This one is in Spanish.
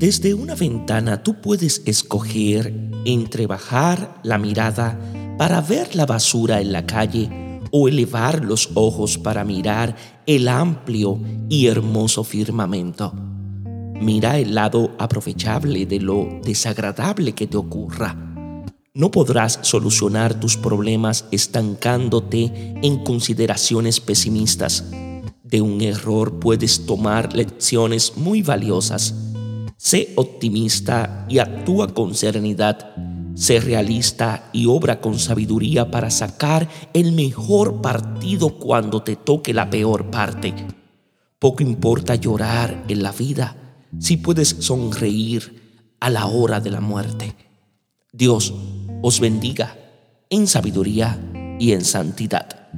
Desde una ventana tú puedes escoger entre bajar la mirada para ver la basura en la calle o elevar los ojos para mirar el amplio y hermoso firmamento. Mira el lado aprovechable de lo desagradable que te ocurra. No podrás solucionar tus problemas estancándote en consideraciones pesimistas. De un error puedes tomar lecciones muy valiosas Sé optimista y actúa con serenidad. Sé realista y obra con sabiduría para sacar el mejor partido cuando te toque la peor parte. Poco importa llorar en la vida si puedes sonreír a la hora de la muerte. Dios os bendiga en sabiduría y en santidad.